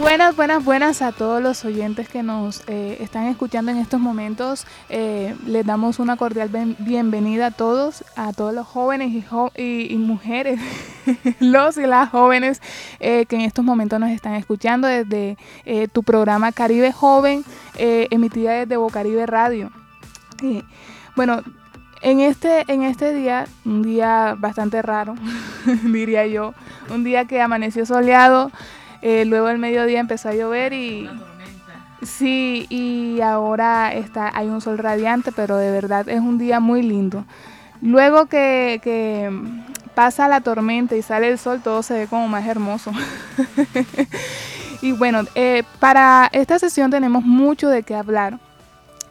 Buenas, buenas, buenas a todos los oyentes que nos eh, están escuchando en estos momentos. Eh, les damos una cordial bienvenida a todos, a todos los jóvenes y, mujeres, los y las jóvenes eh, que en estos momentos nos están escuchando desde tu programa Caribe Joven, emitida desde Bocaribe Radio. bueno, en este, en este día, un día bastante raro, diría yo, un día que amaneció soleado, eh, luego el mediodía empezó a llover y... Sí, y ahora está, hay un sol radiante, pero de verdad es un día muy lindo. Luego que, pasa la tormenta y sale el sol, todo se ve como más hermoso. y bueno, eh, para esta sesión tenemos mucho de qué hablar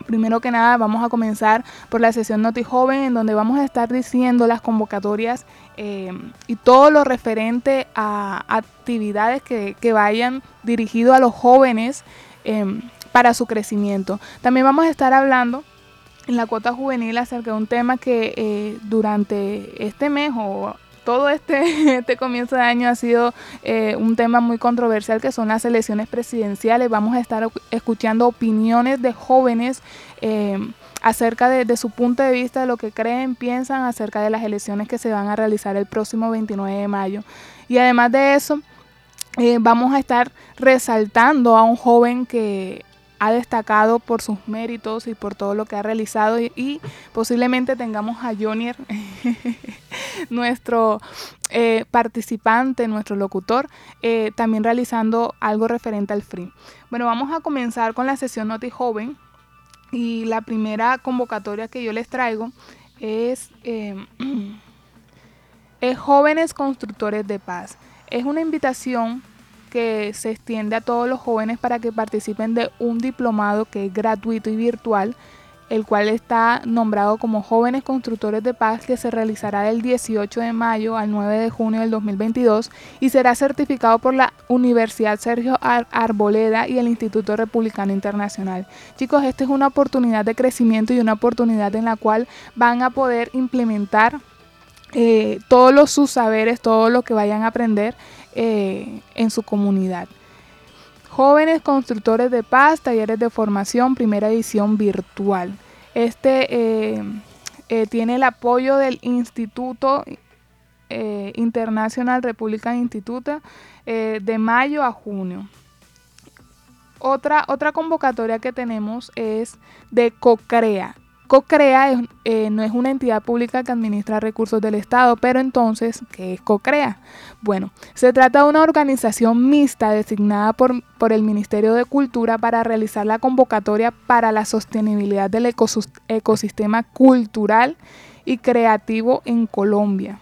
primero que nada vamos a comenzar por la sesión Noti Joven, en donde vamos a estar diciendo las convocatorias eh, y todo lo referente a actividades que, vayan dirigido a los jóvenes eh, para su crecimiento. También vamos a estar hablando en la cuota juvenil acerca de un tema que eh, durante este mes o todo este, este comienzo de año ha sido eh, un tema muy controversial que son las elecciones presidenciales. Vamos a estar escuchando opiniones de jóvenes eh, acerca de, su punto de vista, de lo que creen, piensan acerca de las elecciones que se van a realizar el próximo 29 de mayo. Y además de eso, eh, vamos a estar resaltando a un joven que ha destacado por sus méritos y por todo lo que ha realizado y, posiblemente tengamos a Jonier, nuestro eh, participante, nuestro locutor, eh, también realizando algo referente al free. Bueno, vamos a comenzar con la sesión Noti Joven y la primera convocatoria que yo les traigo es, es Jóvenes Constructores de Paz. Es una invitación que se extiende a todos los jóvenes para que participen de un diplomado que es gratuito y virtual, el cual está nombrado como Jóvenes Constructores de Paz, que se realizará del 18 de mayo al 9 de junio del 2022 y será certificado por la Universidad Sergio Arboleda y el Instituto Republicano Internacional. Chicos, esta es una oportunidad de crecimiento y una oportunidad en la cual van a poder implementar eh, todos sus saberes, todo lo que vayan a aprender eh, en su comunidad. Jóvenes Constructores de Paz, talleres de formación, primera edición virtual. Este eh, eh, tiene el apoyo del Instituto Internacional Republican Institute de mayo a junio. Otra, otra convocatoria que tenemos es de COCREA. COCREA eh, no es una entidad pública que administra recursos del Estado, pero entonces, ¿qué es COCREA? Bueno, se trata de una organización mixta designada por, por el Ministerio de Cultura para realizar la convocatoria para la sostenibilidad del ecosistema cultural y creativo en Colombia.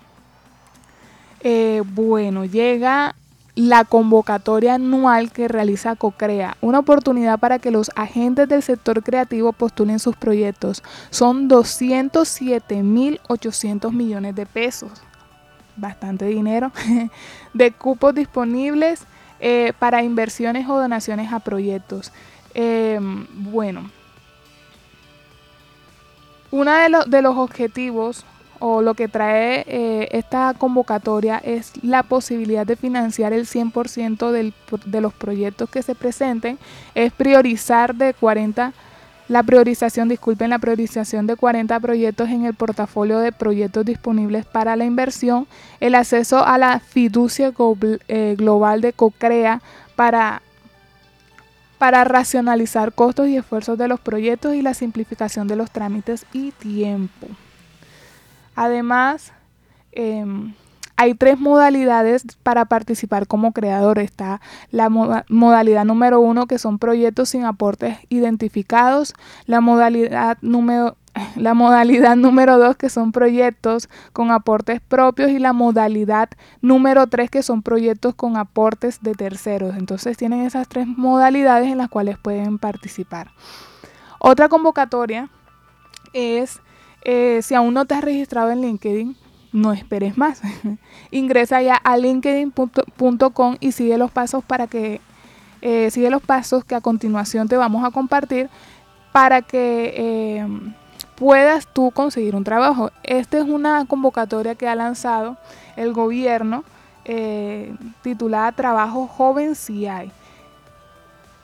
Eh, bueno, llega la convocatoria anual que realiza COCREA, una oportunidad para que los agentes del sector creativo postulen sus proyectos. Son 207.800 millones de pesos, bastante dinero, de cupos disponibles eh, para inversiones o donaciones a proyectos. Em, bueno, uno de, de los objetivos o lo que trae eh, esta convocatoria es la posibilidad de financiar el 100% del, de los proyectos que se presenten, es priorizar de 40, la priorización, disculpen, la priorización de 40 proyectos en el portafolio de proyectos disponibles para la inversión, el acceso a la fiducia eh, global de COCREA para para racionalizar costos y esfuerzos de los proyectos y la simplificación de los trámites y tiempo. Además, em, hay tres modalidades para participar como creador. Está la modalidad número uno, que son proyectos sin aportes identificados. La modalidad número, la modalidad número dos, que son proyectos con aportes propios, y la modalidad número tres, que son proyectos con aportes de terceros. Entonces tienen esas tres modalidades en las cuales pueden participar. Otra convocatoria es, eh, si aún no te has registrado en LinkedIn, no esperes más. Ingresa ya a linkedin.com y sigue los pasos para que eh, los pasos que a continuación te vamos a compartir para que eh, puedas tú conseguir un trabajo. Esta es una convocatoria que ha lanzado el gobierno eh, titulada Trabajo Joven si hay.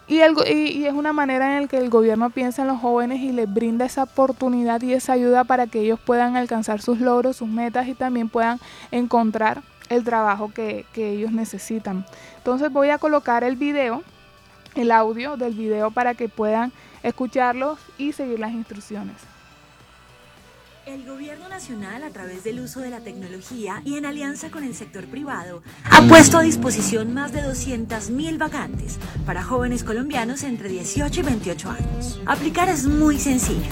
Y, y, es una manera en la que el gobierno piensa en los jóvenes y les brinda esa oportunidad y esa ayuda para que ellos puedan alcanzar sus logros, sus metas y también puedan encontrar el trabajo que, que ellos necesitan. Entonces voy a colocar el video, el audio del video para que puedan escucharlos y seguir las instrucciones. El Gobierno Nacional, a través del uso de la tecnología y en alianza con el sector privado, ha puesto a disposición más de 200.000 vacantes para jóvenes colombianos entre 18 y 28 años. Aplicar es muy sencillo.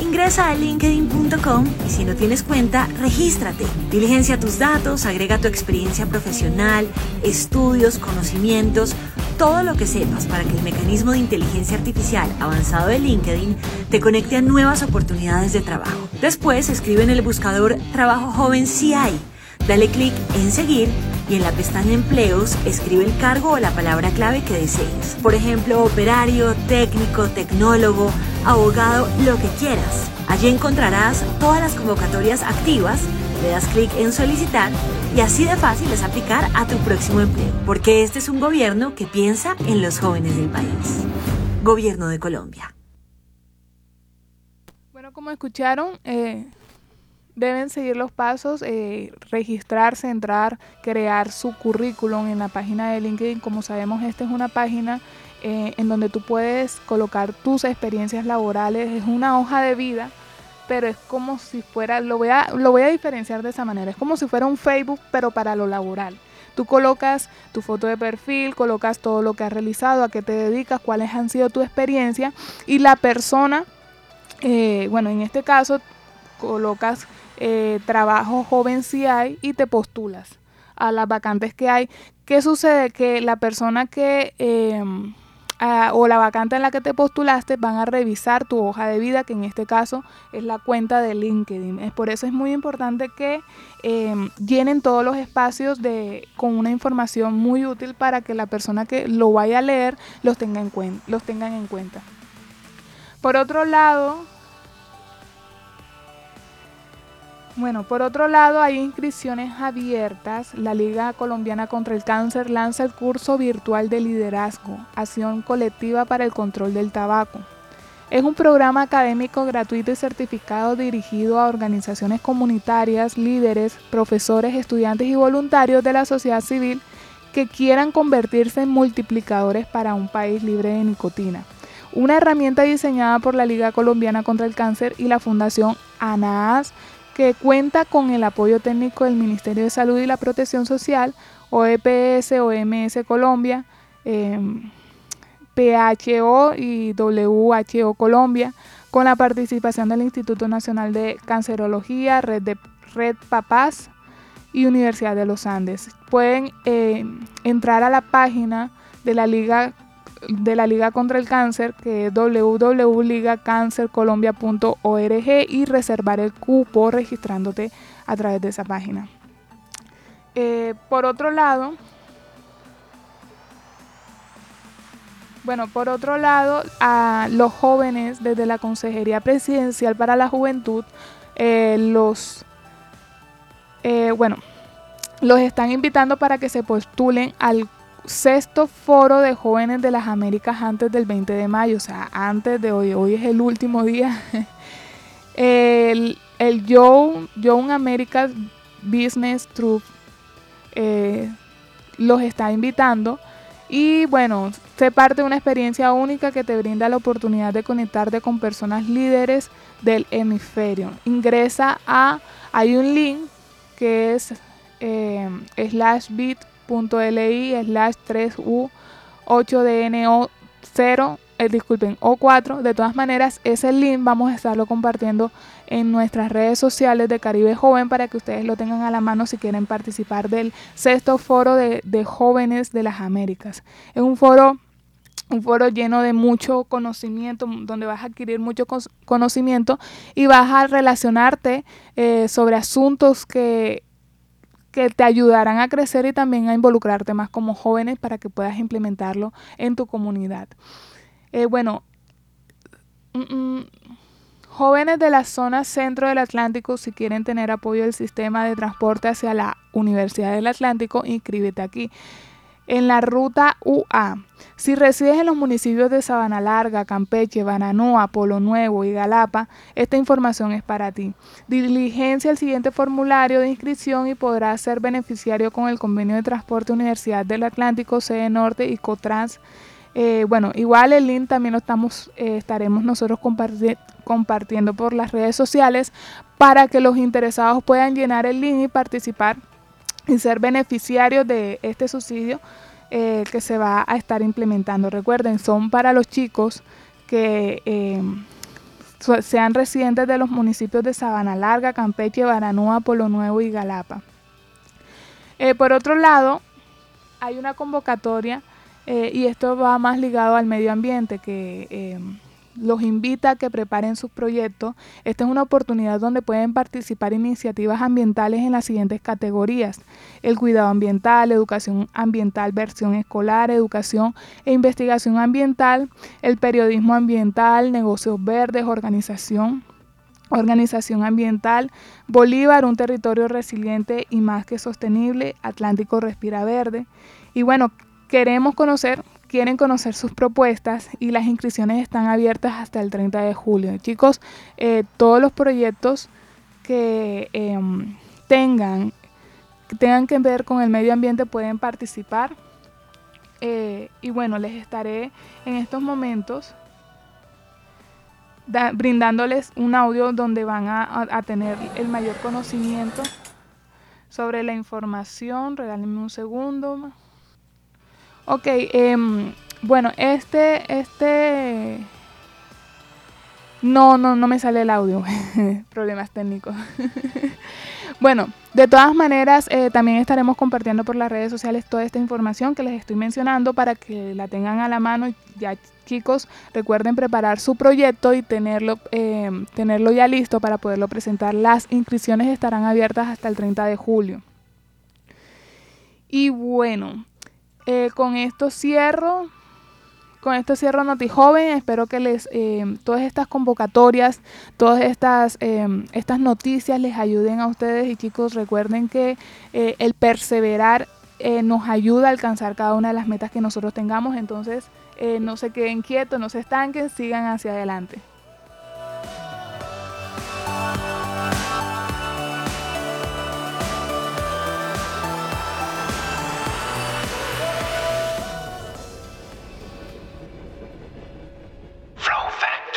Ingresa a linkedin.com y si no tienes cuenta, regístrate. Diligencia tus datos, agrega tu experiencia profesional, estudios, conocimientos, todo lo que sepas para que el mecanismo de inteligencia artificial avanzado de LinkedIn te conecte a nuevas oportunidades de trabajo. Después escribe en el buscador Trabajo Joven si hay. Dale clic en seguir y en la pestaña Empleos escribe el cargo o la palabra clave que desees. Por ejemplo, operario, técnico, tecnólogo, abogado, lo que quieras. Allí encontrarás todas las convocatorias activas, le das clic en solicitar y así de fácil es aplicar a tu próximo empleo, porque este es un gobierno que piensa en los jóvenes del país. Gobierno de Colombia. Como escucharon, eh, deben seguir los pasos, eh, registrarse, entrar, crear su currículum en la página de LinkedIn. Como sabemos, esta es una página eh, en donde tú puedes colocar tus experiencias laborales, es una hoja de vida, pero es como si fuera, lo voy a, lo voy a diferenciar de esa manera, es como si fuera un Facebook, pero para lo laboral. Tú colocas tu foto de perfil, colocas todo lo que has realizado, a qué te dedicas, cuáles han sido tu experiencia y la persona, eh, bueno, en este caso colocas eh, trabajo joven si hay y te postulas a las vacantes que hay. ¿Qué sucede? Que la persona que... Em, o la vacante en la que te postulaste van a revisar tu hoja de vida, que en este caso es la cuenta de LinkedIn. Es por eso es muy importante que em, llenen todos los espacios de, con una información muy útil para que la persona que lo vaya a leer los tenga en, los tengan en cuenta. Por otro lado, Bueno, por otro lado, hay inscripciones abiertas. La Liga Colombiana contra el Cáncer lanza el curso virtual de liderazgo, acción colectiva para el control del tabaco. Es un programa académico gratuito y certificado dirigido a organizaciones comunitarias, líderes, profesores, estudiantes y voluntarios de la sociedad civil que quieran convertirse en multiplicadores para un país libre de nicotina. Una herramienta diseñada por la Liga Colombiana contra el Cáncer y la Fundación ANAAS que cuenta con el apoyo técnico del Ministerio de Salud y la Protección Social, OEPS, OMS Colombia, em, PHO y WHO Colombia, con la participación del Instituto Nacional de Cancerología, Red, Red Papás y Universidad de los Andes. Pueden em, entrar a la página de la Liga de la Liga contra el Cáncer, que es www.ligacancercolombia.org y reservar el cupo registrándote a través de esa página. Eh, por otro lado, bueno, por otro lado, a los jóvenes desde la Consejería Presidencial para la Juventud, eh, los, eh, bueno, los están invitando para que se postulen al sexto foro de jóvenes de las Américas antes del 20 de mayo, o sea, antes de hoy, hoy es el último día. el, el Young, Young America's Business Troop eh, los está invitando y bueno, se parte de una experiencia única que te brinda la oportunidad de conectarte con personas líderes del hemisferio. Ingresa a, hay un link que es eh, slash bit .li slash 3u 8dno 0 eh, disculpen, O4. De todas maneras, ese link vamos a estarlo compartiendo en nuestras redes sociales de Caribe Joven para que ustedes lo tengan a la mano si quieren participar del sexto foro de, de jóvenes de las Américas. Es un foro un foro lleno de mucho conocimiento, donde vas a adquirir mucho conocimiento y vas a relacionarte eh, sobre asuntos que, que te ayudarán a crecer y también a involucrarte más como jóvenes para que puedas implementarlo en tu comunidad. Eh, bueno, mm, mm, jóvenes de la zona centro del Atlántico, si quieren tener apoyo del sistema de transporte hacia la Universidad del Atlántico, inscríbete aquí en la ruta UA. Si resides en los municipios de Sabana Larga, Campeche, Bananoa, Polo Nuevo y Galapa, esta información es para ti. Diligencia el siguiente formulario de inscripción y podrás ser beneficiario con el convenio de transporte Universidad del Atlántico, Sede Norte y Cotrans. Eh, bueno, igual el link también lo estamos, eh, estaremos nosotros compartiendo por las redes sociales para que los interesados puedan llenar el link y participar y ser beneficiarios de este subsidio eh, que se va a estar implementando. Recuerden, son para los chicos que eh, sean residentes de los municipios de Sabana Larga, Campeche, Baranúa, Polo Nuevo y Galapa. Eh, por otro lado, hay una convocatoria y esto va más ligado al medio ambiente que los invita a que preparen sus proyectos. Esta es una oportunidad donde pueden participar iniciativas ambientales en las siguientes categorías. El cuidado ambiental, educación ambiental, versión escolar, educación e investigación ambiental, el periodismo ambiental, negocios verdes, organización. Organización Ambiental, Bolívar, un territorio resiliente y más que sostenible, Atlántico Respira Verde. Y bueno, queremos conocer quieren conocer sus propuestas y las inscripciones están abiertas hasta el 30 de julio. Chicos, eh, todos los proyectos que em, tengan, que tengan que ver con el medio ambiente pueden participar. Eh, y bueno, les estaré en estos momentos brindándoles un audio donde van a, tener el mayor conocimiento sobre la información. Regálenme un segundo. Ok, em, bueno, este, este... No, no, no me sale el audio. Problemas técnicos. bueno, de todas maneras, eh, también estaremos compartiendo por las redes sociales toda esta información que les estoy mencionando para que la tengan a la mano. Ya, chicos, recuerden preparar su proyecto y tenerlo, em, tenerlo ya listo para poderlo presentar. Las inscripciones estarán abiertas hasta el 30 de julio. Y bueno, eh, con esto cierro. Con esto cierro Noti Joven. Espero que les eh, todas estas convocatorias, todas estas, eh, estas noticias les ayuden a ustedes. Y chicos, recuerden que el perseverar nos ayuda a alcanzar cada una de las metas que nosotros tengamos. Entonces, no se queden quietos, no se estanquen, sigan hacia adelante.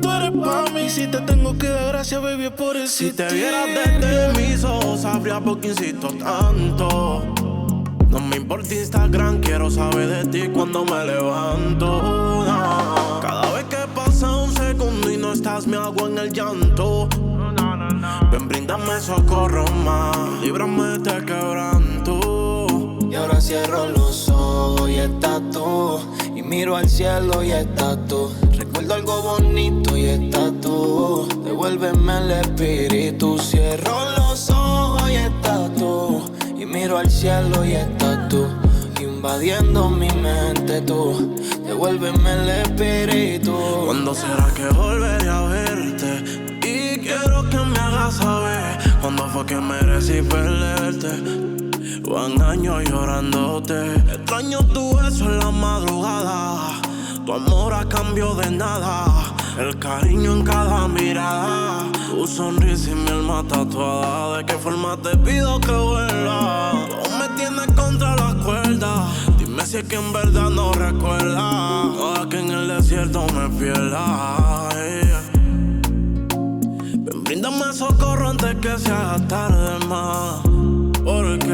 tú eres pa' mí. Si te tengo que dar gracias, baby, por eso. Si te vieras desde mis ojos, sabría por qué insisto tanto. No me importa Instagram, quiero saber de ti cuando me levanto. Cada vez que pasa un segundo y no estás, me hago en el llanto. Ven, brindame socorro más, líbrame de este quebranto. Y ahora cierro los ojos y estás tú. Miro al cielo y estás tú algo bonito y estás tú. Devuélveme el espíritu. Cierro los ojos y estás tú. Y miro al cielo y estás tú. Invadiendo mi mente tú. Devuélveme el espíritu. ¿Cuándo será que volveré a verte? Y quiero que me hagas saber. ¿Cuándo fue que merecí perderte? Van años llorándote. Extraño tu beso en la madrugada Tu amor a cambio de nada, el cariño en cada mirada. Tu sonrisa y mi alma tatuada. ¿De qué forma te pido que vuelva? Tú me tienes contra la cuerda. Dime si es que en verdad no recuerda. O que en el desierto me pierda. Ven, bríndame socorro antes que sea tarde más. Porque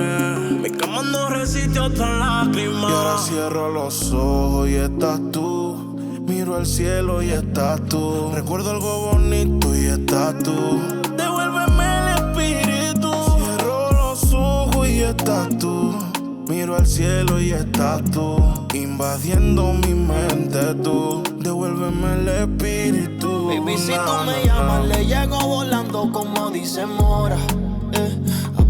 mi cama no resiste otra lágrima. Y ahora cierro los ojos y estás tú. Miro al cielo y estás tú. Recuerdo algo bonito y estás tú. Devuélveme el espíritu. Cierro los ojos y estás tú. Miro al cielo y estás tú. Invadiendo mi mente tú. Devuélveme el espíritu. Baby, si tú me llamas, le llego volando como dice Mora.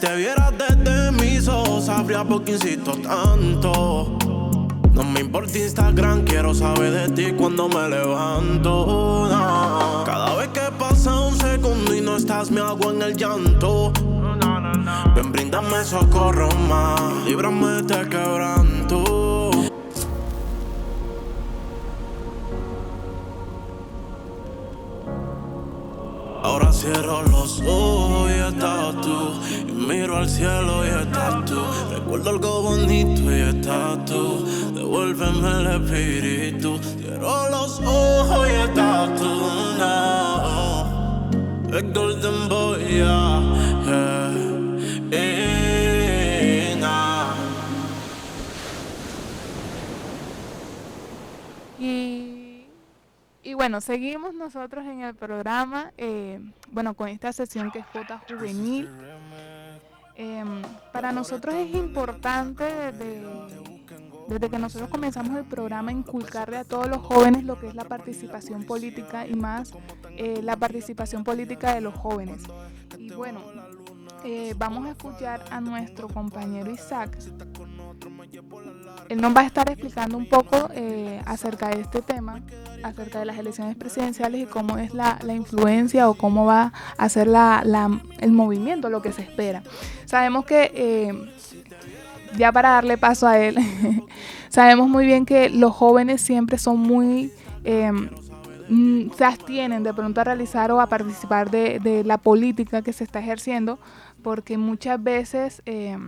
Te vieras desde mis ojos, sabría por qué insisto tanto. No me importa Instagram, quiero saber de ti cuando me levanto. Cada vez que pasa un segundo y no estás, me hago en el llanto. Ven, bríndame socorro más, líbrame de este quebranto. Ahora cierro los ojos y estás tú. Y miro al cielo y estás tú. Recuerdo algo bonito y estás tú. Devuélveme el espíritu. Cierro los ojos y estás tú. No. El Golden Boy. Y bueno, seguimos nosotros en el programa, eh, bueno, con esta sesión que es J Juvenil. Em, para nosotros es importante desde, desde que nosotros comenzamos el programa inculcarle a todos los jóvenes lo que es la participación política y más eh, la participación política de los jóvenes. Y bueno, eh, vamos a escuchar a nuestro compañero Isaac. Él nos va a estar explicando un poco eh, acerca de este tema, acerca de las elecciones presidenciales y cómo es la, la influencia o cómo va a ser la, la- el movimiento, lo que se espera. Sabemos que, eh, ya para darle paso a él, sabemos muy bien que los jóvenes siempre son muy... eh, mm, se abstienen de pronto a realizar o a participar de, de la política que se está ejerciendo porque muchas veces eh,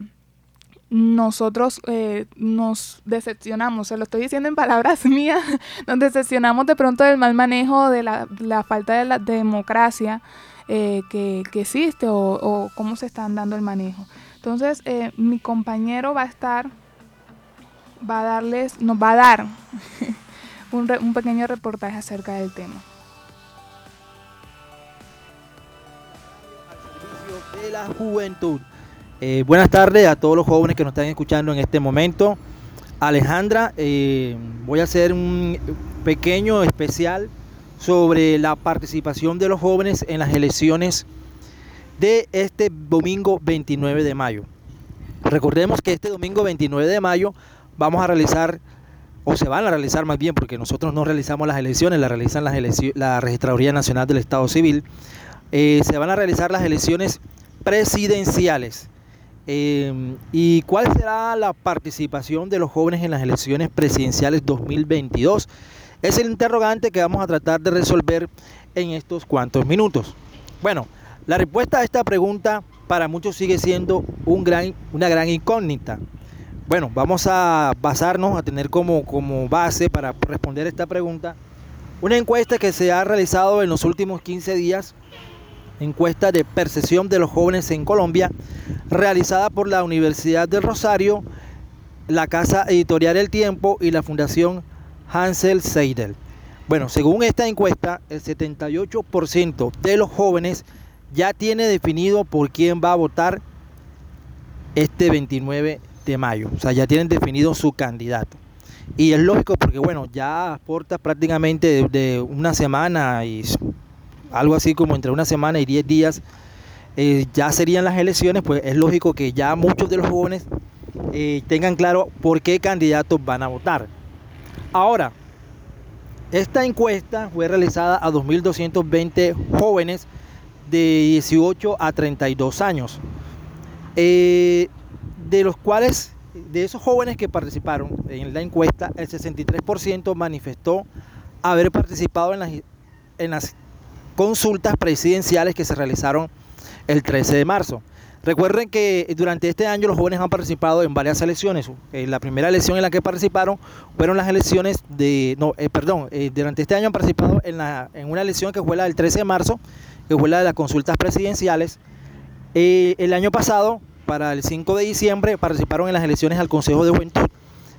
nosotros eh, nos decepcionamos, se lo estoy diciendo en palabras mías, nos decepcionamos de pronto del mal manejo, de la, la falta de la democracia eh, que, que existe o, cómo se están dando el manejo. Entonces, eh, mi compañero va a estar, va a darles, nos va a dar un, re- un pequeño reportaje acerca del tema. de la juventud. Eh, buenas tardes a todos los jóvenes que nos están escuchando en este momento. Alejandra, eh, voy a hacer un pequeño especial sobre la participación de los jóvenes en las elecciones de este domingo 29 de mayo. Recordemos que este domingo 29 de mayo vamos a realizar, o se van a realizar más bien, porque nosotros no realizamos las elecciones, las realizan las eleccio- la Registraduría Nacional del Estado Civil. Eh, se van a realizar las elecciones presidenciales. Eh, ¿Y cuál será la participación de los jóvenes en las elecciones presidenciales 2022? Es el interrogante que vamos a tratar de resolver en estos cuantos minutos. Bueno, la respuesta a esta pregunta para muchos sigue siendo un gran, una gran incógnita. Bueno, vamos a basarnos, a tener como, como base para responder esta pregunta una encuesta que se ha realizado en los últimos 15 días encuesta de percepción de los jóvenes en Colombia, realizada por la Universidad del Rosario, la Casa Editorial El Tiempo y la Fundación Hansel Seidel. Bueno, según esta encuesta, el 78% de los jóvenes ya tiene definido por quién va a votar este 29 de mayo. O sea, ya tienen definido su candidato. Y es lógico porque, bueno, ya aporta prácticamente de, una semana y algo así como entre una semana y 10 días, eh, ya serían las elecciones, pues es lógico que ya muchos de los jóvenes eh, tengan claro por qué candidatos van a votar. Ahora, esta encuesta fue realizada a 2.220 jóvenes de 18 a 32 años, eh, de los cuales, de esos jóvenes que participaron en la encuesta, el 63% manifestó haber participado en las, en las consultas presidenciales que se realizaron el 13 de marzo. Recuerden que durante este año los jóvenes han participado en varias elecciones. Eh, la primera elección en la que participaron fueron las elecciones de, no, eh, perdón, eh, durante este año han participado en, la, en una elección que fue la del 13 de marzo, que fue la de las consultas presidenciales. el año pasado, para el 5 de diciembre, participaron en las elecciones al Consejo de Juventud.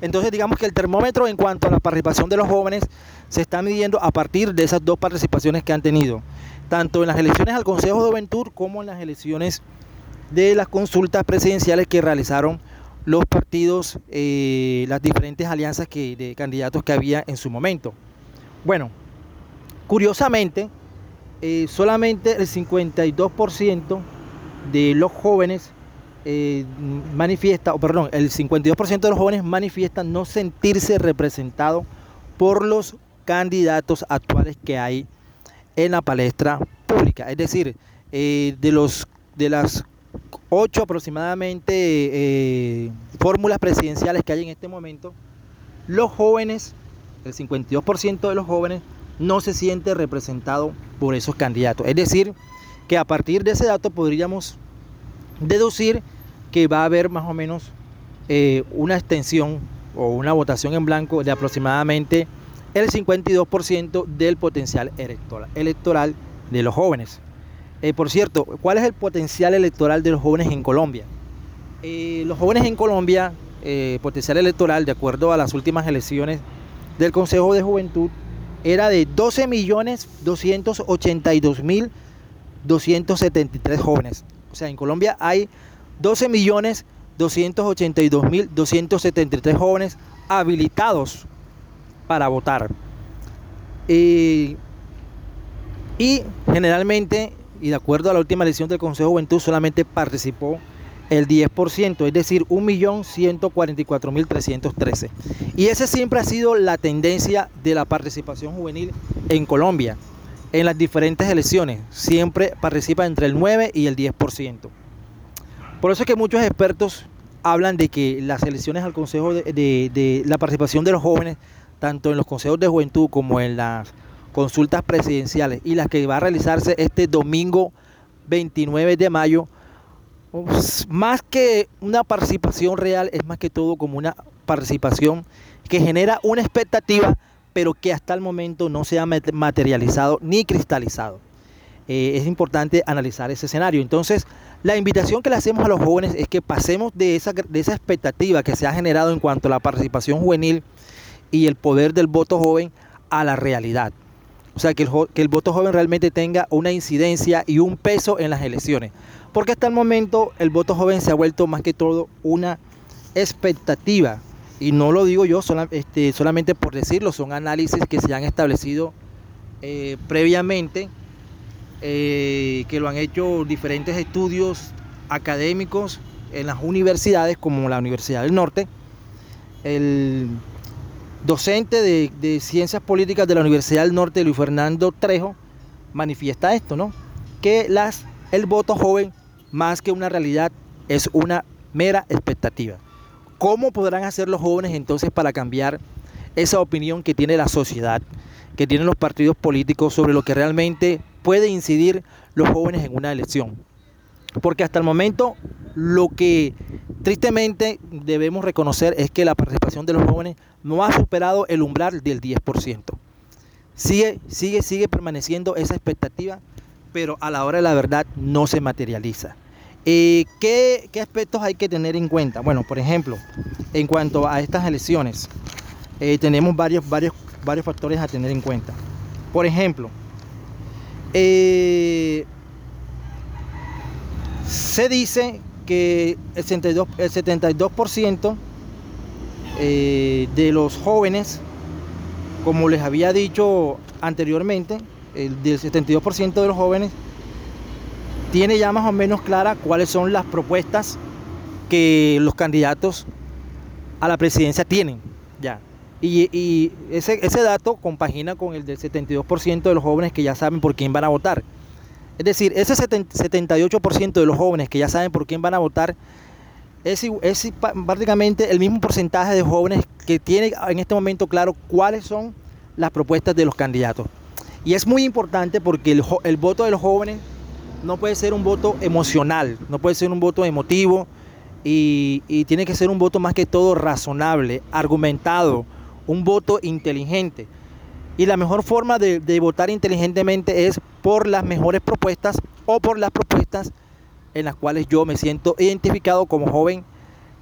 Entonces digamos que el termómetro en cuanto a la participación de los jóvenes se está midiendo a partir de esas dos participaciones que han tenido, tanto en las elecciones al Consejo de Juventud como en las elecciones de las consultas presidenciales que realizaron los partidos, eh, las diferentes alianzas de candidatos que había en su momento. Bueno, curiosamente, eh, solamente el 52% de los jóvenes eh, manifiesta, o perdón, el 52% de los jóvenes manifiestan no sentirse representado por los candidatos actuales que hay en la palestra pública. Es decir, de, los, de las ocho aproximadamente eh, fórmulas presidenciales que hay en este momento, los jóvenes, el 52% de los jóvenes, no se siente representado por esos candidatos. Es decir, que a partir de ese dato podríamos deducir que va a haber más o menos eh, una extensión o una votación en blanco de aproximadamente el 52% del potencial electoral de los jóvenes. Eh, por cierto, ¿cuál es el potencial electoral de los jóvenes en Colombia? Eh, los jóvenes en Colombia, eh, potencial electoral, de acuerdo a las últimas elecciones del Consejo de Juventud, era de 12.282.273 jóvenes. O sea, en Colombia hay 12.282.273 jóvenes habilitados para votar. y generalmente y de acuerdo a la última elección del Consejo de Juventud solamente participó el 10%, es decir, 1.144.313. Y esa siempre ha sido la tendencia de la participación juvenil en Colombia. En las diferentes elecciones siempre participa entre el 9 y el 10%. Por eso es que muchos expertos hablan de que las elecciones al Consejo de, la participación de los jóvenes, tanto en los consejos de juventud como en las consultas presidenciales y las que va a realizarse este domingo 29 de mayo, pues, más que una participación real, es más que todo como una participación que genera una expectativa, pero que hasta el momento no se ha materializado ni cristalizado. Eh, es importante analizar ese escenario. Entonces, la invitación que le hacemos a los jóvenes es que pasemos de esa, de esa expectativa que se ha generado en cuanto a la participación juvenil y el poder del voto joven a la realidad. O sea, que el, que el voto joven realmente tenga una incidencia y un peso en las elecciones. Porque hasta el momento el voto joven se ha vuelto más que todo una expectativa. Y no lo digo yo este, solamente por decirlo, son análisis que se han establecido eh, previamente, eh, que lo han hecho diferentes estudios académicos en las universidades como la Universidad del Norte. El docente de, Ciencias Políticas de la Universidad del Norte, Luis Fernando Trejo, manifiesta esto, ¿no? Que las, el voto joven, más que una realidad, es una mera expectativa. ¿Cómo podrán hacer los jóvenes entonces para cambiar esa opinión que tiene la sociedad, que tienen los partidos políticos sobre lo que realmente puede incidir los jóvenes en una elección? Porque hasta el momento lo que tristemente debemos reconocer es que la participación de los jóvenes no ha superado el umbral del 10%. Sigue, sigue, sigue permaneciendo esa expectativa, pero a la hora de la verdad no se materializa. Eh, ¿qué, aspectos hay que tener en cuenta? Bueno, por ejemplo, en cuanto a estas elecciones, eh, tenemos varios, varios, varios factores a tener en cuenta. Por ejemplo, eh, se dice que el 72%, el 72% eh, de los jóvenes, como les había dicho anteriormente, el del 72% de los jóvenes tiene ya más o menos clara cuáles son las propuestas que los candidatos a la presidencia tienen ya. Y, ese, ese, dato compagina con el del 72% de los jóvenes que ya saben por quién van a votar. Es decir, ese 78% de los jóvenes que ya saben por quién van a votar es, es prácticamente el mismo porcentaje de jóvenes que tiene en este momento claro cuáles son las propuestas de los candidatos. Y es muy importante porque el, el voto de los jóvenes no puede ser un voto emocional, no puede ser un voto emotivo y, tiene que ser un voto más que todo razonable, argumentado, un voto inteligente. Y la mejor forma de, votar inteligentemente es por las mejores propuestas o por las propuestas en las cuales yo me siento identificado como joven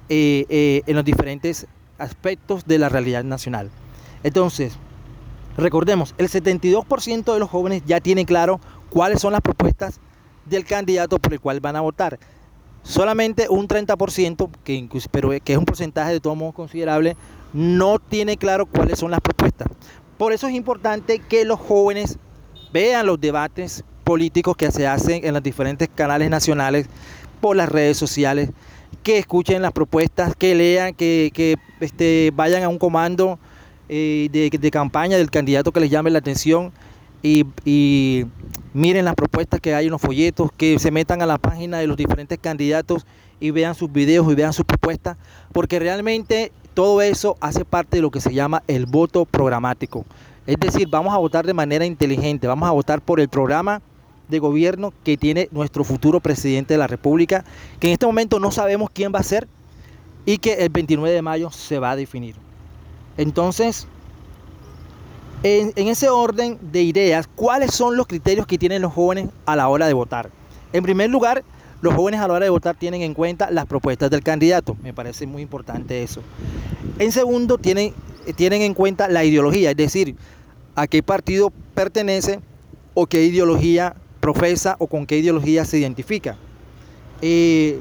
eh, eh, en los diferentes aspectos de la realidad nacional. Entonces, recordemos, el 72% de los jóvenes ya tienen claro cuáles son las propuestas del candidato por el cual van a votar. Solamente un 30%, que, pero que es un porcentaje de todo modo considerable, no tiene claro cuáles son las propuestas. Por eso es importante que los jóvenes vean los debates políticos que se hacen en los diferentes canales nacionales, por las redes sociales, que escuchen las propuestas, que lean, que, este, vayan a un comando eh, de campaña del candidato que les llame la atención y, miren las propuestas que hay en los folletos, que se metan a la página de los diferentes candidatos y vean sus videos y vean sus propuestas, porque realmente todo eso hace parte de lo que se llama el voto programático. Es decir, vamos a votar de manera inteligente, vamos a votar por el programa de gobierno que tiene nuestro futuro presidente de la República, que en este momento no sabemos quién va a ser y que el 29 de mayo se va a definir. Entonces, en, ese orden de ideas, ¿cuáles son los criterios que tienen los jóvenes a la hora de votar? En primer lugar, los jóvenes a la hora de votar tienen en cuenta las propuestas del candidato. Me parece muy importante eso. En segundo, tienen, tienen en cuenta la ideología, es decir, a qué partido pertenece o qué ideología profesa o con qué ideología se identifica. Eh,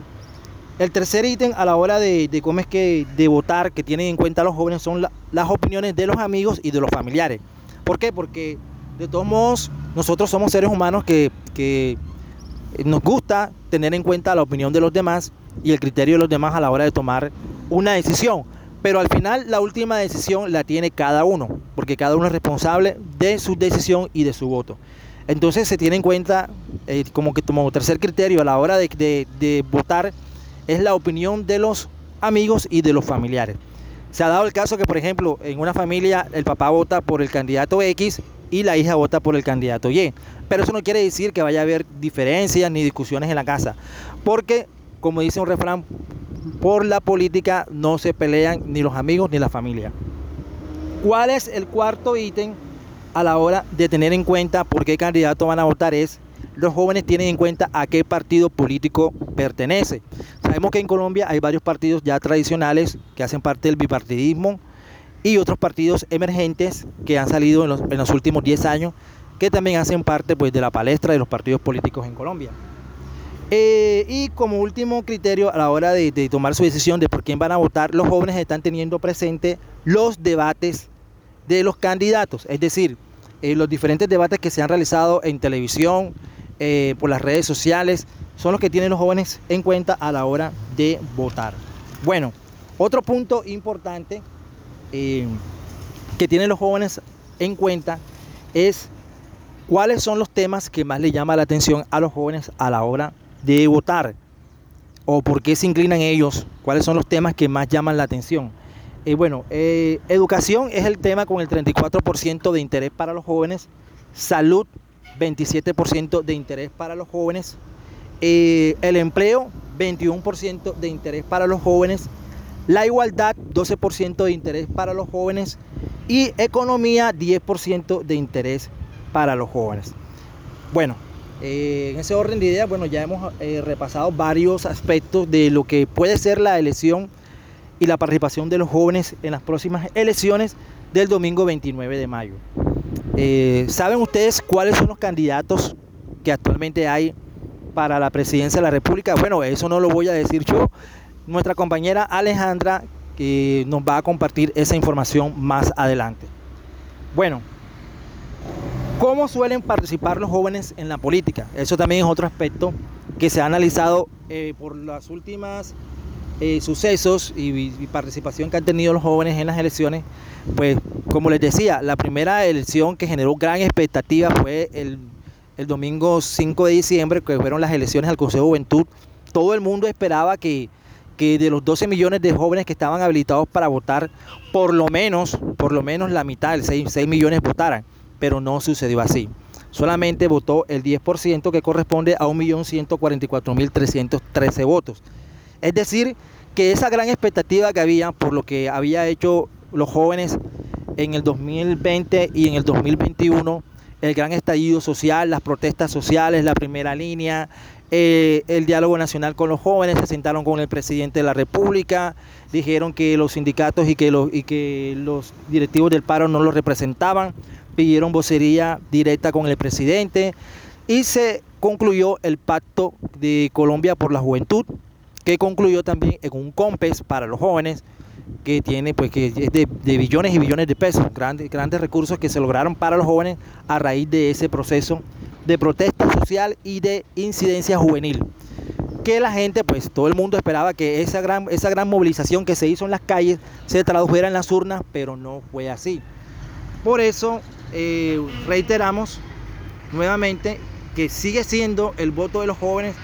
el tercer ítem a la hora de, cómo es que de votar que tienen en cuenta los jóvenes son las opiniones de los amigos y de los familiares. ¿Por qué? Porque de todos modos nosotros somos seres humanos que, nos gusta tener en cuenta la opinión de los demás y el criterio de los demás a la hora de tomar una decisión. Pero al final la última decisión la tiene cada uno, porque cada uno es responsable de su decisión y de su voto. Entonces se tiene en cuenta eh, como que como tercer criterio a la hora de, de votar es la opinión de los amigos y de los familiares. Se ha dado el caso que, por ejemplo, en una familia el papá vota por el candidato X y la hija vota por el candidato Y. Pero eso no quiere decir que vaya a haber diferencias ni discusiones en la casa. Porque, como dice un refrán, por la política no se pelean ni los amigos ni la familia. ¿Cuál es el cuarto ítem a la hora de tener en cuenta por qué candidato van a votar? Es los jóvenes tienen en cuenta a qué partido político pertenece. Sabemos que en Colombia hay varios partidos ya tradicionales que hacen parte del bipartidismo y otros partidos emergentes que han salido en los, últimos 10 años que también hacen parte pues, de la palestra de los partidos políticos en Colombia. Eh, y como último criterio a la hora de, tomar su decisión de por quién van a votar, los jóvenes están teniendo presente los debates de los candidatos, es decir, eh, los diferentes debates que se han realizado en televisión, eh, por las redes sociales, son los que tienen los jóvenes en cuenta a la hora de votar. Bueno, otro punto importante eh, que tienen los jóvenes en cuenta es cuáles son los temas que más le llama la atención a los jóvenes a la hora de votar o por qué se inclinan ellos, cuáles son los temas que más llaman la atención. Eh, bueno, educación es el tema con el 34% de interés para los jóvenes, salud 27% de interés para los jóvenes. Eh, el empleo, 21% de interés para los jóvenes. La igualdad, 12% de interés para los jóvenes. Y economía, 10% de interés para los jóvenes. Bueno, eh, en ese orden de ideas, bueno, ya hemos eh, repasado varios aspectos de lo que puede ser la elección y la participación de los jóvenes en las próximas elecciones del domingo 29 de mayo. Eh, ¿Saben ustedes cuáles son los candidatos que actualmente hay para la presidencia de la República. Bueno, eso no lo voy a decir yo. Nuestra compañera Alejandra que nos va a compartir esa información más adelante. Bueno, ¿cómo suelen participar los jóvenes en la política? Eso también es otro aspecto que se ha analizado eh, por las últimas eh, sucesos y, participación que han tenido los jóvenes en las elecciones. Pues, como les decía, la primera elección que generó gran expectativa fue el, el domingo 5 de diciembre, que fueron las elecciones al Consejo de Juventud. Todo el mundo esperaba que que de los 12 millones de jóvenes que estaban habilitados para votar, por lo menos, por lo menos la mitad, 6, 6 millones votaran, pero no sucedió así. Solamente votó el 10% que corresponde a 1.144.313 votos. Es decir, que esa gran expectativa que había por lo que había hecho los jóvenes en el 2020 y en el 2021, el gran estallido social, las protestas sociales, la primera línea, eh, el diálogo nacional con los jóvenes, se sentaron con el presidente de la República, dijeron que los sindicatos y que los, y que los directivos del paro no los representaban, pidieron vocería directa con el presidente y se concluyó el pacto de Colombia por la juventud, que concluyó también en un COMPES para los jóvenes, que tiene pues que es de, billones y billones de pesos, grandes, grandes recursos que se lograron para los jóvenes a raíz de ese proceso de protesta social y de incidencia juvenil. Que la gente, pues todo el mundo esperaba que esa gran, esa gran movilización que se hizo en las calles se tradujera en las urnas, pero no fue así. Por eso eh, reiteramos nuevamente que sigue siendo el voto de los jóvenes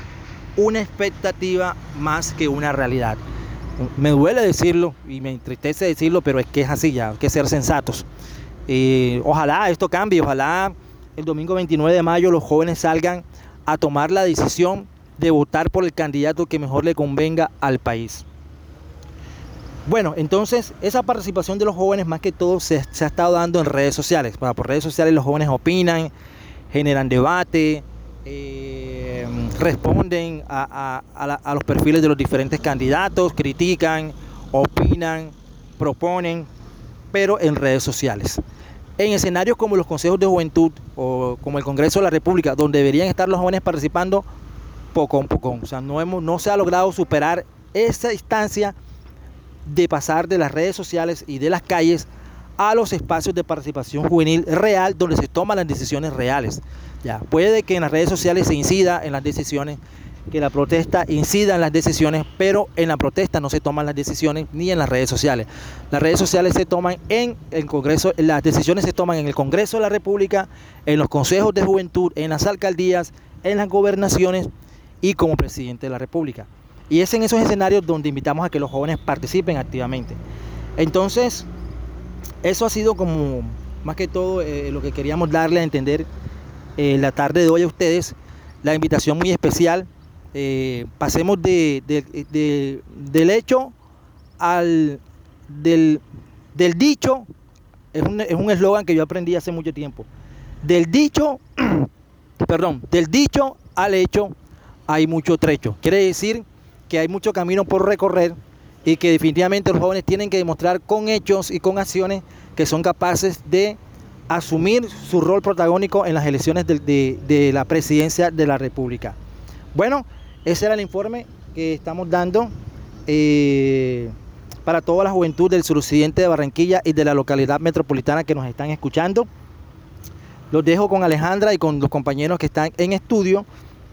una expectativa más que una realidad. Me duele decirlo y me entristece decirlo, pero es que es así ya, hay que ser sensatos. Eh, ojalá esto cambie, ojalá el domingo 29 de mayo los jóvenes salgan a tomar la decisión de votar por el candidato que mejor le convenga al país. Bueno, entonces esa participación de los jóvenes más que todo se, ha estado dando en redes sociales. por redes sociales los jóvenes opinan, generan debate, eh, responden a, a los perfiles de los diferentes candidatos, critican, opinan, proponen, pero en redes sociales en escenarios como los consejos de juventud o como el Congreso de la República, donde deberían estar los jóvenes participando, poco a poco. O sea, no, hemos, no se ha logrado superar esa distancia de pasar de las redes sociales y de las calles a los espacios de participación juvenil real donde se toman las decisiones reales. Ya, puede que en las redes sociales se incida en las decisiones, que la protesta incida en las decisiones, pero en la protesta no se toman las decisiones ni en las redes sociales. Las redes sociales se toman en el Congreso, las decisiones se toman en el Congreso de la República, en los consejos de juventud, en las alcaldías, en las gobernaciones y como presidente de la República. Y es en esos escenarios donde invitamos a que los jóvenes participen activamente. Entonces, eso ha sido como más que todo eh, lo que queríamos darle a entender eh, la tarde de hoy a ustedes. La invitación muy especial eh, pasemos de, del hecho al del, dicho, es un eslogan que yo aprendí hace mucho tiempo. Del dicho, perdón, del dicho al hecho hay mucho trecho. Quiere decir que hay mucho camino por recorrer y que definitivamente los jóvenes tienen que demostrar con hechos y con acciones que son capaces de asumir su rol protagónico en las elecciones de, de la presidencia de la República. Bueno, ese era el informe que estamos dando eh, para toda la juventud del suroccidente de Barranquilla y de la localidad metropolitana que nos están escuchando. Los dejo con Alejandra y con los compañeros que están en estudio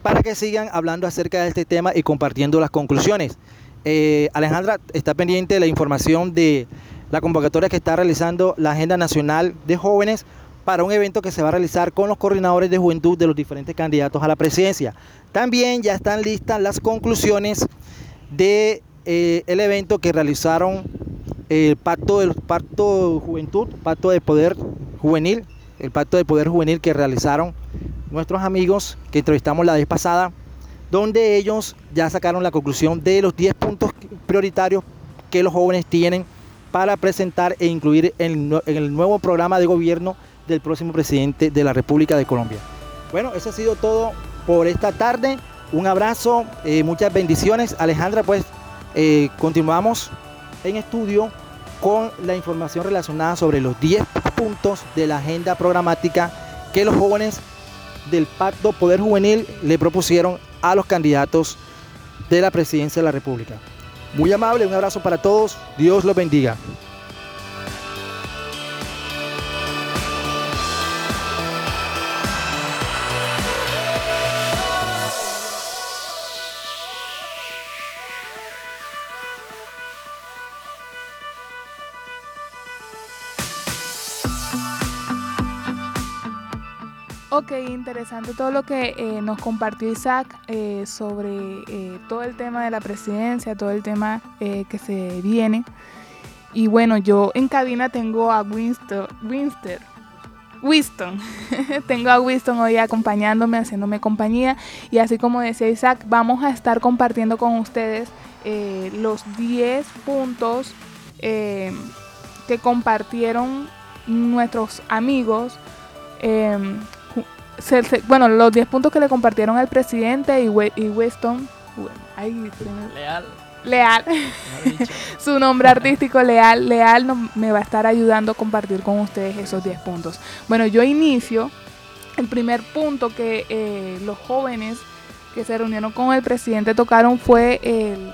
para que sigan hablando acerca de este tema y compartiendo las conclusiones. Eh, Alejandra está pendiente de la información de la convocatoria que está realizando la Agenda Nacional de Jóvenes para un evento que se va a realizar con los coordinadores de juventud de los diferentes candidatos a la presidencia. También ya están listas las conclusiones del de, eh, evento que realizaron el pacto del pacto juventud, pacto de poder juvenil, el pacto de poder juvenil que realizaron nuestros amigos que entrevistamos la vez pasada, donde ellos ya sacaron la conclusión de los 10 puntos prioritarios que los jóvenes tienen para presentar e incluir en, el nuevo programa de gobierno del próximo presidente de la República de Colombia. Bueno, eso ha sido todo por esta tarde. Un abrazo, eh, muchas bendiciones. Alejandra, pues eh, continuamos en estudio con la información relacionada sobre los 10 puntos de la agenda programática que los jóvenes del Pacto Poder Juvenil le propusieron a los candidatos de la presidencia de la República. Muy amable, un abrazo para todos, Dios los bendiga. Ok, interesante todo lo que eh, nos compartió Isaac eh, sobre eh, todo el tema de la presidencia, todo el tema que se viene. Y bueno, yo en cabina tengo a Winston, Winston, Winston. tengo a Winston hoy acompañándome, haciéndome compañía. Y así como decía Isaac, vamos a estar compartiendo con ustedes los 10 puntos que compartieron nuestros amigos bueno, los 10 puntos que le compartieron al presidente y, y Weston. Leal. Leal. Su nombre artístico, Leal. Leal me va a estar ayudando a compartir con ustedes esos 10 puntos. Bueno, yo inicio. El primer punto que eh, los jóvenes que se reunieron con el presidente tocaron fue el.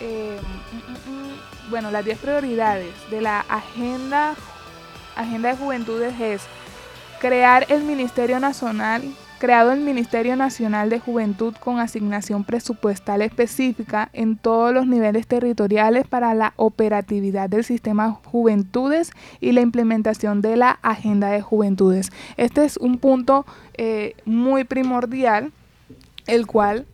Eh, mm, mm, mm, bueno, las 10 prioridades de la agenda, agenda de juventudes es crear el Ministerio Nacional, creado el Ministerio Nacional de Juventud con asignación presupuestal específica en todos los niveles territoriales para la operatividad del sistema Juventudes y la implementación de la Agenda de Juventudes. Este es un punto eh, muy primordial, el cual,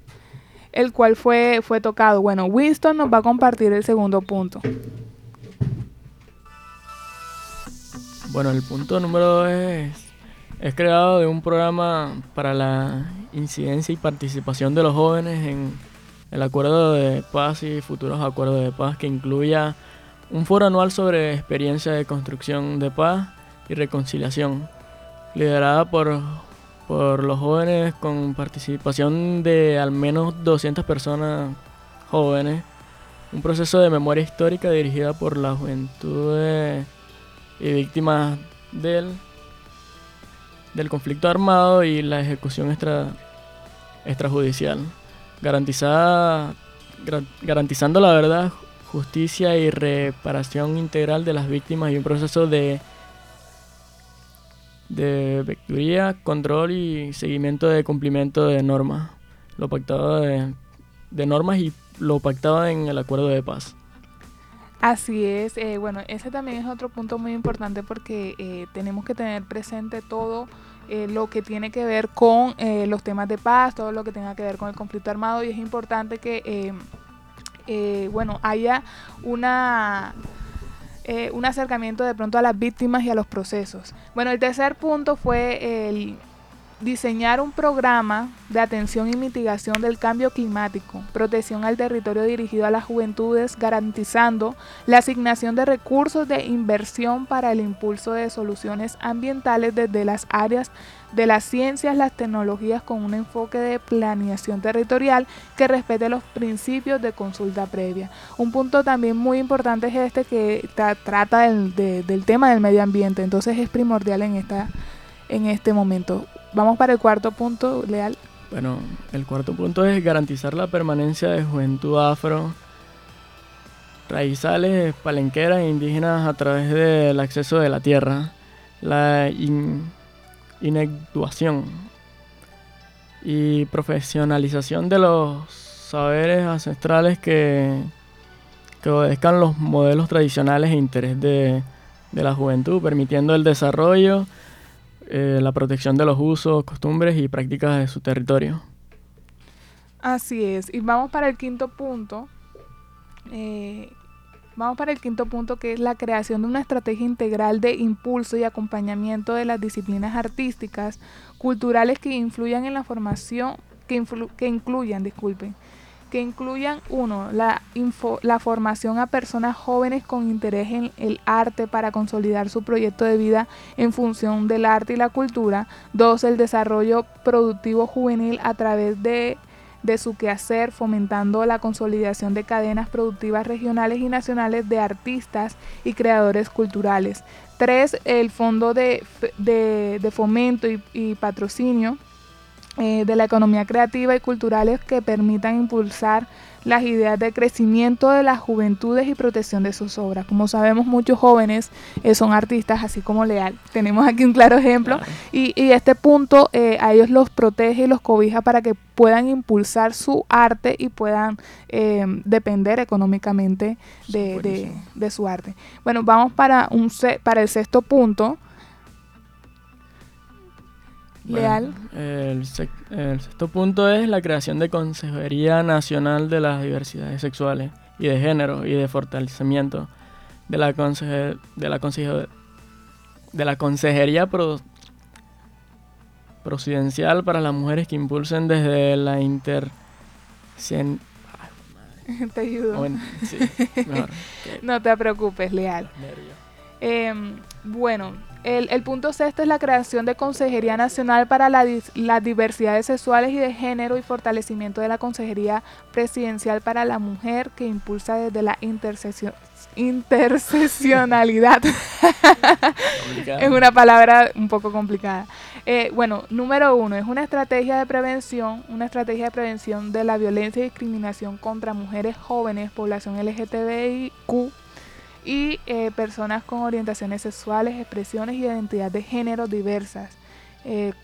el cual fue, fue tocado. Bueno, Winston nos va a compartir el segundo punto. Bueno, el punto número dos es es creado de un programa para la incidencia y participación de los jóvenes en el acuerdo de paz y futuros acuerdos de paz que incluya un foro anual sobre experiencia de construcción de paz y reconciliación, liderada por, por los jóvenes con participación de al menos 200 personas jóvenes, un proceso de memoria histórica dirigida por la juventud y víctimas del del conflicto armado y la ejecución extra, extrajudicial, garantizada, garantizando la verdad, justicia y reparación integral de las víctimas y un proceso de de control y seguimiento de cumplimiento de normas, lo pactado de, de normas y lo pactado en el acuerdo de paz. Así es, eh, bueno, ese también es otro punto muy importante porque eh, tenemos que tener presente todo eh, lo que tiene que ver con los temas de paz, todo lo que tenga que ver con el conflicto armado y es importante que, bueno, haya una un acercamiento de pronto a las víctimas y a los procesos. Bueno, el tercer punto fue el diseñar un programa de atención y mitigación del cambio climático, protección al territorio dirigido a las juventudes, garantizando la asignación de recursos de inversión para el impulso de soluciones ambientales desde las áreas de las ciencias, las tecnologías con un enfoque de planeación territorial que respete los principios de consulta previa. Un punto también muy importante es este que trata del, del tema del medio ambiente, entonces es primordial en esta en este momento. Vamos para el cuarto punto, Leal. Bueno, el cuarto punto es garantizar la permanencia de juventud afro, raizales, palenqueras e indígenas a través del acceso de la tierra, la in y profesionalización de los saberes ancestrales que, que obedezcan los modelos tradicionales e interés de la juventud, permitiendo el desarrollo eh, la protección de los usos, costumbres y prácticas de su territorio. Así es. Y vamos para el quinto punto. Eh, vamos para el quinto punto que es la creación de una estrategia integral de impulso y acompañamiento de las disciplinas artísticas, culturales que influyan en la formación, que, que incluyan, disculpen, que incluyan, uno, la, la formación a personas jóvenes con interés en el arte para consolidar su proyecto de vida en función del arte y la cultura. Dos, el desarrollo productivo juvenil a través de, de su quehacer, fomentando la consolidación de cadenas productivas regionales y nacionales de artistas y creadores culturales. Tres, el fondo de, de, fomento y patrocinio eh, de la economía creativa y culturales que permitan impulsar las ideas de crecimiento de las juventudes y protección de sus obras. Como sabemos, muchos jóvenes eh, son artistas, así como Leal. Tenemos aquí un claro ejemplo. Y, este punto eh, a ellos los protege y los cobija para que puedan impulsar su arte y puedan depender económicamente de, de, su arte. Bueno, vamos para, un, para el sexto punto Leal. El, sexto punto es la creación de Consejería Nacional de las Diversidades Sexuales y de Género y de fortalecimiento de la, de la, de la Consejería Presidencial para las mujeres que impulsen desde la inter... Te ayudo. no te preocupes, Leal. Em, bueno, el, punto sexto es la creación de Consejería Nacional para la, las Diversidades Sexuales y de Género y fortalecimiento de la Consejería Presidencial para la Mujer que impulsa desde la intersección, interseccionalidad. es una palabra un poco complicada. Eh, bueno, número uno, es una estrategia de prevención, una estrategia de prevención de la violencia y discriminación contra mujeres jóvenes, población LGTBIQ y eh, personas con orientaciones sexuales, expresiones y identidad de género diversas. Eh,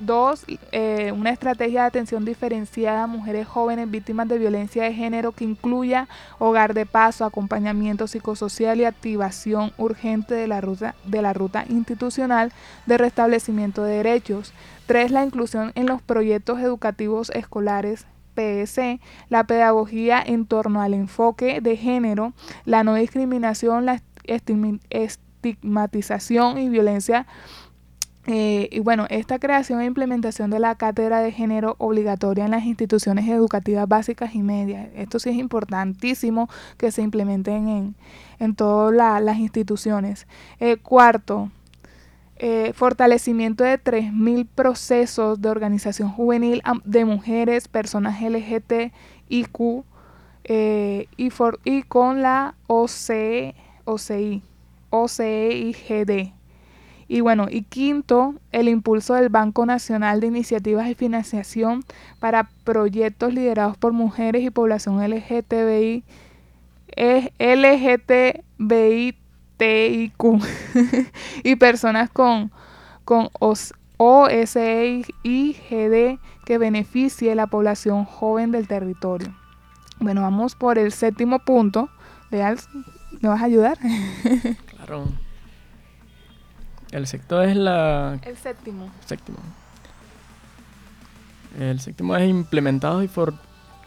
dos, eh, una estrategia de atención diferenciada a mujeres jóvenes víctimas de violencia de género que incluya hogar de paso, acompañamiento psicosocial y activación urgente de la ruta, de la ruta institucional de restablecimiento de derechos. Tres, la inclusión en los proyectos educativos escolares la pedagogía en torno al enfoque de género, la no discriminación, la estigmatización y violencia eh, y bueno, esta creación e implementación de la cátedra de género obligatoria en las instituciones educativas básicas y medias. Esto sí es importantísimo que se implementen en, en todas las instituciones. Eh, cuarto, eh, fortalecimiento de 3.000 procesos de organización juvenil de mujeres, personas LGTBIQ eh, y, y con la OCE, OCI, OCEIGD. Y bueno, y quinto, el impulso del Banco Nacional de Iniciativas y Financiación para proyectos liderados por mujeres y población LGTBI, LGTBI TIQ y personas con, con OSIGD que beneficie la población joven del territorio. Bueno, vamos por el séptimo punto. Leal, ¿me vas a ayudar? claro. El sector es la... El séptimo. Séptimo. El séptimo es implementado y, for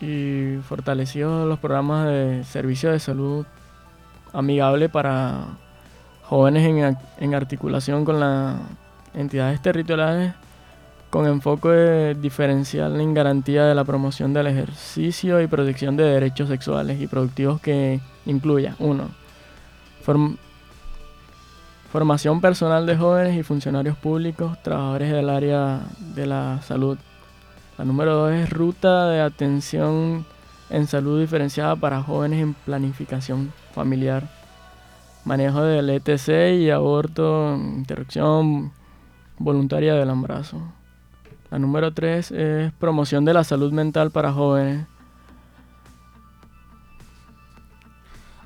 y fortalecido los programas de servicio de salud amigable para jóvenes en, articulación con las entidades territoriales con enfoque diferencial en garantía de la promoción del ejercicio y protección de derechos sexuales y productivos que incluya, uno, formación personal de jóvenes y funcionarios públicos, trabajadores del área de la salud. La número dos es ruta de atención en salud diferenciada para jóvenes en planificación familiar manejo del ETC y aborto, interrupción voluntaria del embarazo. La número 3 es promoción de la salud mental para jóvenes.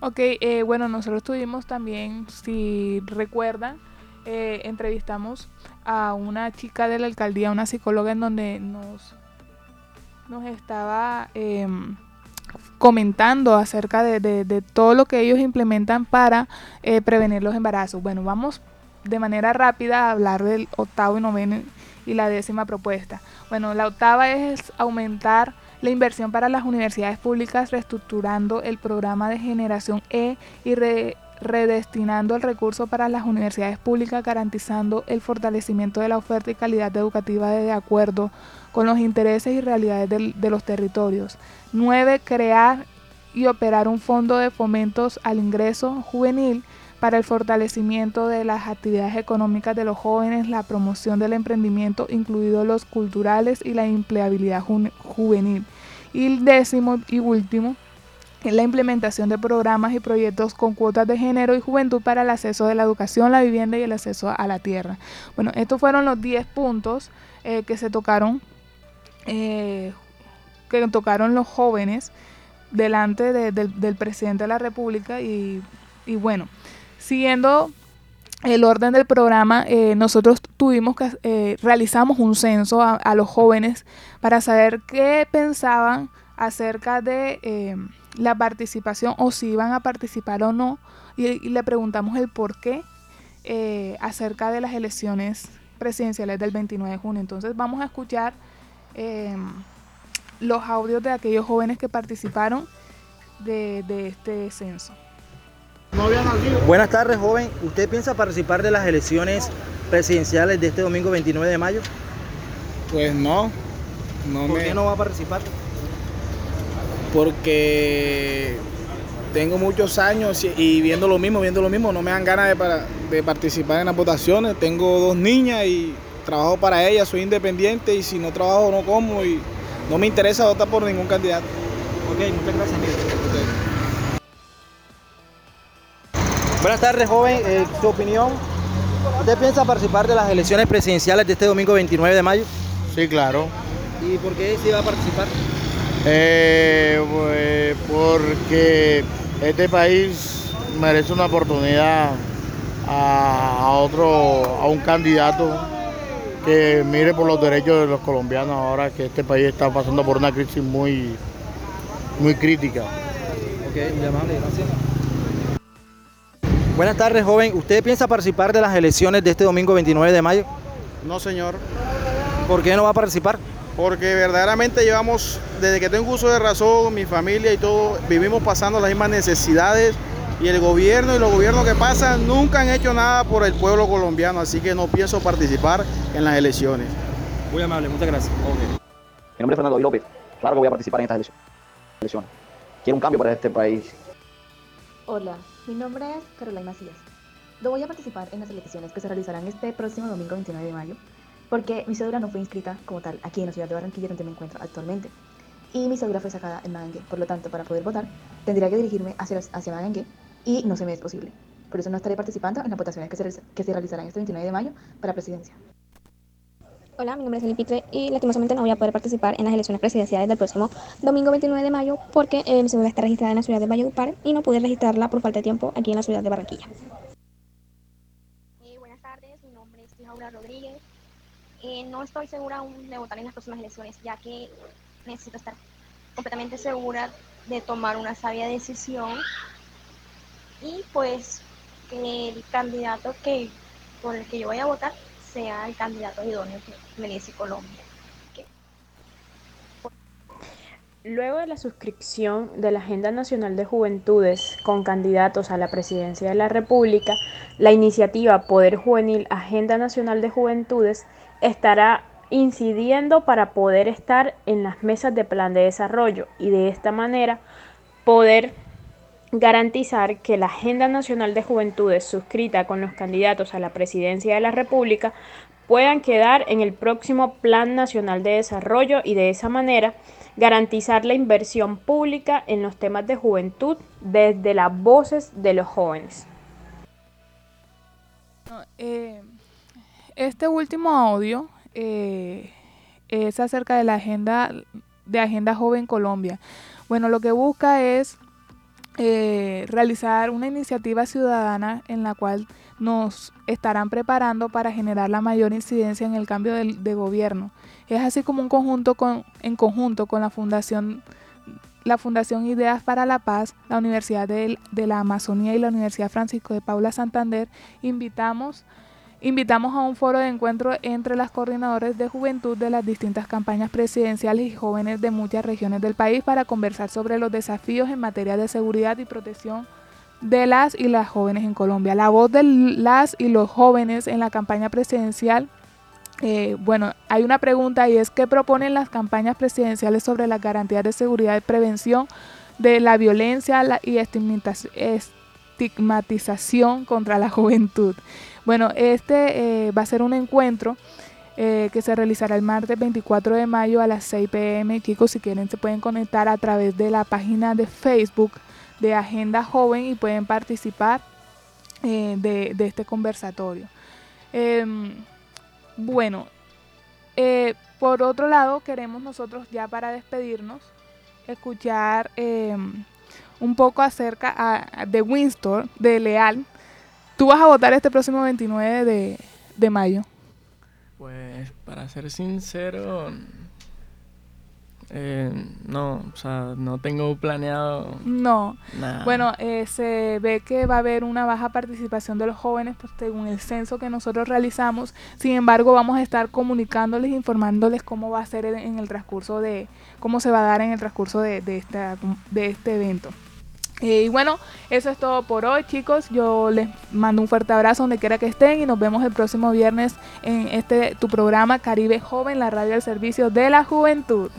Ok, eh, bueno, nosotros tuvimos también, si recuerdan, eh, entrevistamos a una chica de la alcaldía, una psicóloga, en donde nos, nos estaba em, comentando acerca de, todo lo que ellos implementan para eh, prevenir los embarazos. Bueno, vamos de manera rápida a hablar del octavo y noveno y la décima propuesta. Bueno, la octava es aumentar la inversión para las universidades públicas reestructurando el programa de generación E y redestinando el recurso para las universidades públicas garantizando el fortalecimiento de la oferta y calidad educativa de acuerdo con los intereses y realidades de los territorios. 9. Crear y operar un fondo de fomentos al ingreso juvenil para el fortalecimiento de las actividades económicas de los jóvenes, la promoción del emprendimiento, incluidos los culturales y la empleabilidad juvenil. Y el décimo y último la implementación de programas y proyectos con cuotas de género y juventud para el acceso de la educación, la vivienda y el acceso a la tierra. Bueno, estos fueron los 10 puntos eh, que se tocaron eh, que tocaron los jóvenes delante del presidente de la República y, bueno, siguiendo el orden del programa, eh, nosotros tuvimos que eh, realizamos un censo a, los jóvenes para saber qué pensaban acerca de eh, la participación o si iban a participar o no y, le preguntamos el por qué acerca de las elecciones presidenciales del 29 de junio. Entonces vamos a escuchar los audios de aquellos jóvenes que participaron de, este censo. Buenas tardes, joven. ¿Usted piensa participar de las elecciones presidenciales de este domingo 29 de mayo? Pues no. no ¿Por qué no va a participar? Porque tengo muchos años y viendo lo mismo, viendo lo mismo, no me dan ganas de, para, de participar en las votaciones. Tengo dos niñas y trabajo para ellas, soy independiente y si no trabajo no como y no me interesa votar por ningún candidato. Ok, muchas gracias, Buenas tardes, joven. Eh, ¿Su opinión? ¿Usted piensa participar de las elecciones presidenciales de este domingo 29 de mayo? Sí, claro. ¿Y por qué sí va a participar? Eh, pues porque este país merece una oportunidad a, otro, a un candidato que mire por los derechos de los colombianos ahora que este país está pasando por una crisis muy, muy crítica. Ok, muy amable, gracias. Buenas tardes, joven. ¿Usted piensa participar de las elecciones de este domingo 29 de mayo? No, señor. ¿Por qué no va a participar? Porque verdaderamente llevamos, desde que tengo uso de razón, mi familia y todo, vivimos pasando las mismas necesidades y el gobierno y los gobiernos que pasan nunca han hecho nada por el pueblo colombiano, así que no pienso participar en las elecciones. Muy amable, muchas gracias. Mi nombre es Fernando López, claro que voy a participar en estas elecciones. Quiero un cambio para este país. Hola, mi nombre es Carolina Macías. Yo voy a participar en las elecciones que se realizarán este próximo domingo 29 de mayo, porque mi cédula no fue inscrita como tal aquí en la ciudad de Barranquilla donde me encuentro actualmente. Y mi cédula fue sacada en Magangue, por lo tanto, para poder votar, tendría que dirigirme hacia, hacia Magangue y no se me es posible. Por eso no estaré participando en las votaciones que se, que se realizarán este 29 de mayo para presidencia. Hola, mi nombre es Eli Pitre y lastimosamente no voy a poder participar en las elecciones presidenciales del próximo domingo 29 de mayo porque eh, mi cédula está registrada en la ciudad de Valledupar y no pude registrarla por falta de tiempo aquí en la ciudad de Barranquilla. Eh, buenas tardes, mi nombre es Laura Rodríguez. Eh, no estoy segura aún de votar en las próximas elecciones ya que necesito estar completamente segura de tomar una sabia decisión y pues que el candidato que por el que yo voy a votar sea el candidato idóneo que merece Colombia. Luego de la suscripción de la Agenda Nacional de Juventudes con candidatos a la presidencia de la República, la iniciativa Poder Juvenil Agenda Nacional de Juventudes estará incidiendo para poder estar en las mesas de plan de desarrollo y de esta manera poder garantizar que la Agenda Nacional de Juventudes suscrita con los candidatos a la presidencia de la República puedan quedar en el próximo Plan Nacional de Desarrollo y de esa manera garantizar la inversión pública en los temas de juventud desde las voces de los jóvenes. Eh, este último audio eh, es acerca de la agenda de Agenda Joven Colombia. Bueno, lo que busca es eh, realizar una iniciativa ciudadana en la cual nos estarán preparando para generar la mayor incidencia en el cambio de, gobierno. Es así como un conjunto con, en conjunto con la Fundación la Fundación Ideas para la Paz, la Universidad de, de la Amazonía y la Universidad Francisco de Paula Santander, invitamos Invitamos a un foro de encuentro entre las coordinadores de juventud de las distintas campañas presidenciales y jóvenes de muchas regiones del país para conversar sobre los desafíos en materia de seguridad y protección de las y las jóvenes en Colombia. La voz de las y los jóvenes en la campaña presidencial. Eh, bueno, hay una pregunta y es ¿qué proponen las campañas presidenciales sobre las garantías de seguridad y prevención de la violencia y estigmatización contra la juventud? Bueno, este eh, va a ser un encuentro eh, que se realizará el martes 24 de mayo a las 6 pm. Chicos, si quieren se pueden conectar a través de la página de Facebook de Agenda Joven y pueden participar eh, de, este conversatorio. Em, bueno, por otro lado, queremos nosotros ya para despedirnos, escuchar em, un poco acerca de Winston, de Leal. ¿Tú vas a votar este próximo 29 de, de mayo? Pues para ser sincero, eh, no, o sea, no tengo planeado. No. Bueno, eh, se ve que va a haber una baja participación de los jóvenes pues, según el censo que nosotros realizamos. Sin embargo, vamos a estar comunicándoles, informándoles cómo va a ser en el transcurso de, cómo se va a dar en el transcurso de, de, esta, de este evento. Eh, y bueno, eso es todo por hoy, chicos. Yo les mando un fuerte abrazo donde quiera que estén y nos vemos el próximo viernes en este tu programa Caribe Joven, la radio al servicio de la juventud.